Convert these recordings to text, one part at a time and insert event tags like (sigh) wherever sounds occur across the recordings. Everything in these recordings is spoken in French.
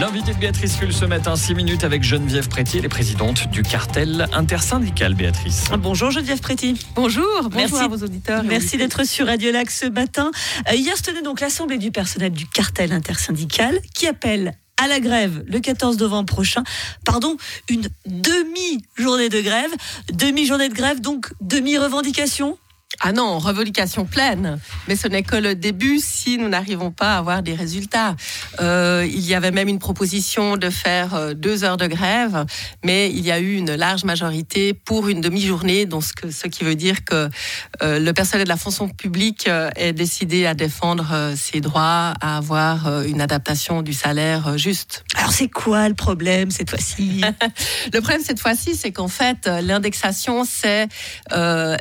L'invité de Béatrice Full ce matin, 6 minutes avec Geneviève Préti, les présidente du cartel intersyndical, Béatrice. Bonjour Geneviève Préti. Bonjour, bonjour Merci. à vos auditeurs. Merci d'être sur Radio Lac ce matin. Euh, hier se tenait donc l'Assemblée du personnel du cartel intersyndical qui appelle à la grève le 14 novembre prochain. Pardon, une demi-journée de grève. Demi-journée de grève, donc demi-revendication Ah non, revendication pleine. Mais ce n'est que le début si nous n'arrivons pas à avoir des résultats. Euh, il y avait même une proposition de faire euh, deux heures de grève, mais il y a eu une large majorité pour une demi-journée, donc ce, que- ce qui veut dire que euh, le personnel de la fonction publique euh, est décidé à défendre ses droits, à avoir une adaptation du salaire juste. Alors c'est quoi le problème cette fois-ci? (laughs) Le problème cette fois-ci, c'est qu'en fait, l'indexation, c'est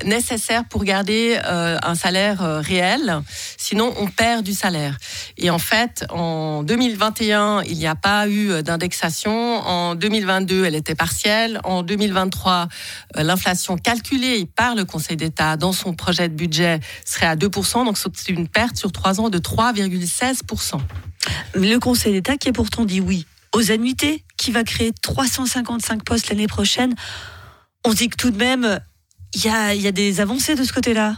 nécessaire pour garder euh, un salaire euh, réel. Sinon, on perd du salaire. Et en fait, en 2021, il n'y a pas eu euh, d'indexation. En 2022, elle était partielle. En 2023, euh, l'inflation calculée par le Conseil d'État dans son projet de budget serait à 2%. Donc, c'est une perte sur trois ans de 3,16%. Le Conseil d'État qui a pourtant dit oui aux annuités, qui va créer 355 postes l'année prochaine. On dit que tout de même, il y a, il y a des avancées de ce côté-là?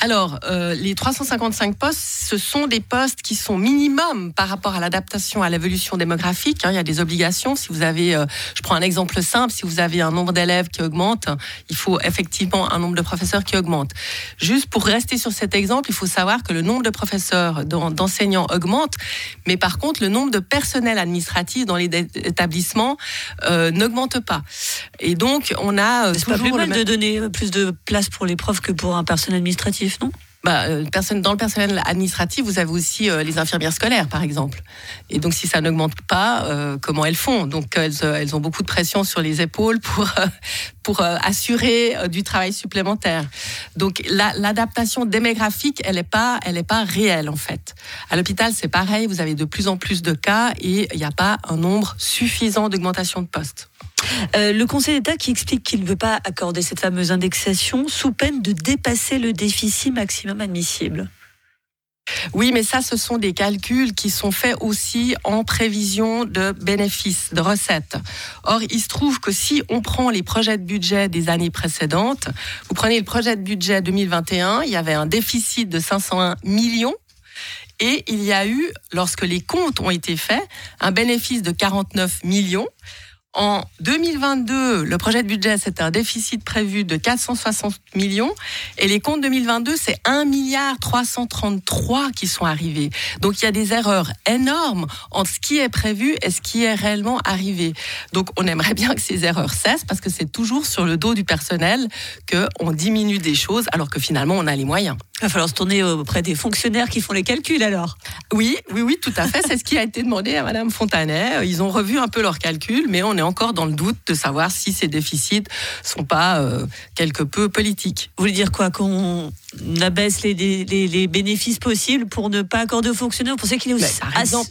Alors, euh, les 355 postes, ce sont des postes qui sont minimum par rapport à l'adaptation à l'évolution démographique. hein. il y a des obligations. Si vous avez, euh, je prends un exemple simple, si vous avez un nombre d'élèves qui augmente, il faut effectivement un nombre de professeurs qui augmente. Juste pour rester sur cet exemple, il faut savoir que le nombre de professeurs, d'en- d'enseignants augmente, mais par contre, le nombre de personnel administratif dans les établissements euh, n'augmente pas. Et donc, on a C'est pas plus toujours mal même- de donner plus de place pour les profs que pour un personnel administratif, non? Bah, euh, personne, dans le personnel administratif, vous avez aussi euh, les infirmières scolaires, par exemple. Et donc, si ça n'augmente pas, euh, comment elles font? Donc, elles, elles ont beaucoup de pression sur les épaules pour, pour assurer du travail supplémentaire. Donc, la- l'adaptation démographique, elle n'est pas, pas réelle, en fait. À l'hôpital, c'est pareil. Vous avez de plus en plus de cas et il n'y a pas un nombre suffisant d'augmentation de postes. Euh, Le Conseil d'État qui explique qu'il ne veut pas accorder cette fameuse indexation sous peine de dépasser le déficit maximum admissible. Oui, mais ça, ce sont des calculs qui sont faits aussi en prévision de bénéfices, de recettes. Or, il se trouve que si on prend les projets de budget des années précédentes, vous prenez le projet de budget 2021, il y avait un déficit de 501 millions. Et il y a eu, lorsque les comptes ont été faits, un bénéfice de 49 millions. En 2022, le projet de budget, c'était un déficit prévu de 460 millions. Et les comptes 2022, c'est 1 milliard 333 qui sont arrivés. Donc il y a des erreurs énormes entre ce qui est prévu et ce qui est réellement arrivé. Donc on aimerait bien que ces erreurs cessent parce que c'est toujours sur le dos du personnel qu'on diminue des choses alors que finalement on a les moyens. Il va falloir se tourner auprès des fonctionnaires qui font les calculs alors. Oui, oui, oui, tout à fait. C'est ce qui a été demandé à Madame Fontanet. Ils ont revu un peu leurs calculs, mais on est encore dans le doute de savoir si ces déficits sont pas euh, quelque peu politiques. Vous voulez dire quoi Qu'on abaisse les, les- les bénéfices possibles pour ne pas accorder aux fonctionnaires? Vous pensez qu'il est aussi Mais par exemple-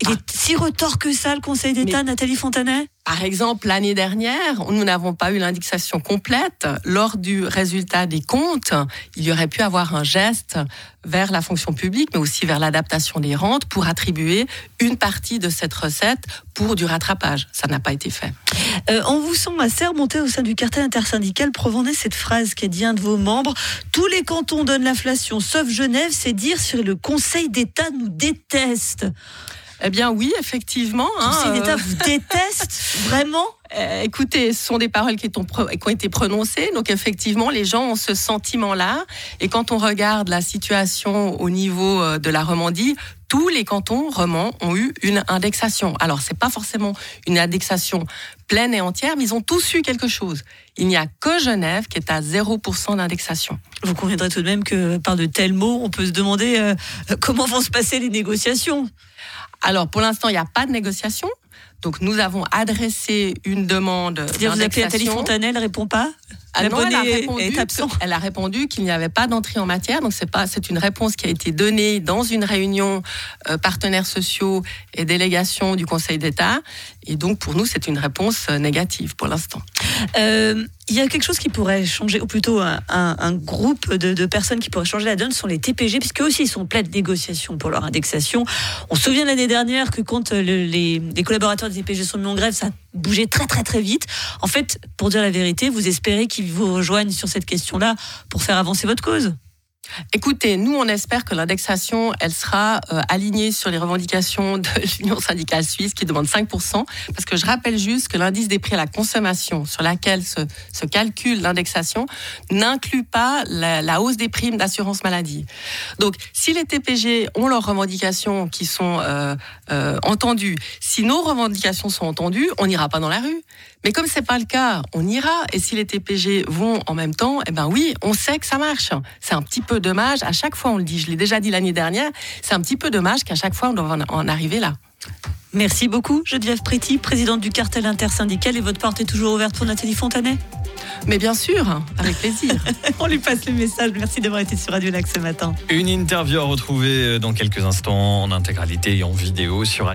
il est si retort que ça, le Conseil d'État, Nathalie Fontanet? Par exemple, l'année dernière, nous n'avons pas eu l'indexation complète. Lors du résultat des comptes, il y aurait pu avoir un geste vers la fonction publique, mais aussi vers l'adaptation des rentes pour attribuer une partie de cette recette pour du rattrapage. Ça n'a pas été fait. Euh, on vous sent assez remonté au sein du cartel intersyndical. Provenez cette phrase qu'a dit un de vos membres. Tous les cantons donnent l'inflation, sauf Genève, c'est dire si le Conseil d'État nous déteste. Eh bien oui, effectivement. Hein, Conseil d'État euh, vous déteste (laughs) Vraiment Euh, écoutez, ce sont des paroles qui, ont pro- qui ont été prononcées. Donc effectivement, les gens ont ce sentiment-là. Et quand on regarde la situation au niveau euh, de la Romandie, tous les cantons romans ont eu une indexation. Alors c'est pas forcément une indexation pleine et entière, mais ils ont tous eu quelque chose. Il n'y a que Genève qui est à 0% d'indexation. Vous conviendrez tout de même que par de tels mots, on peut se demander euh, comment vont se passer les négociations. Alors pour l'instant, il n'y a pas de négociation. Donc nous avons adressé une demande. C'est-à-dire vous appelez Nathalie Fontanet, elle répond pas ah non, elle, a répondu elle a répondu qu'il n'y avait pas d'entrée en matière. Donc c'est pas, c'est une réponse qui a été donnée dans une réunion euh, partenaires sociaux et délégations du Conseil d'État. Et donc pour nous, c'est une réponse euh, négative pour l'instant. Euh, il y a quelque chose qui pourrait changer, ou plutôt un, groupe de, personnes qui pourraient changer la donne, sont les TPG, puisque aussi ils sont pleins de négociations pour leur indexation. On se souvient l'année dernière que quand les, les, collaborateurs des TPG sont mis en grève, ça bougeait très très très vite. En fait, pour dire la vérité, vous espérez qu'ils vous rejoignent sur cette question-là pour faire avancer votre cause Écoutez, nous, on espère que l'indexation, elle sera euh, alignée sur les revendications de (laughs) l'Union syndicale suisse qui demande 5%, parce que je rappelle juste que l'indice des prix à la consommation sur laquelle se, se calcule l'indexation n'inclut pas la, hausse des primes d'assurance maladie. Donc, si les TPG ont leurs revendications qui sont euh, euh, entendues, si nos revendications sont entendues, on n'ira pas dans la rue. Mais comme c'est pas le cas, on ira. Et si les TPG vont en même temps, eh ben oui, on sait que ça marche. C'est un petit peu dommage. À chaque fois, on le dit. Je l'ai déjà dit l'année dernière. C'est un petit peu dommage qu'à chaque fois, on doit en arriver là. Merci beaucoup, Geneviève Préti, présidente du cartel intersyndical. Et votre porte est toujours ouverte pour Nathalie Fontanet? Mais bien sûr, avec plaisir. (laughs) On lui passe le message. Merci d'avoir été sur Radio Lac ce matin. Une interview à retrouver dans quelques instants en intégralité et en vidéo sur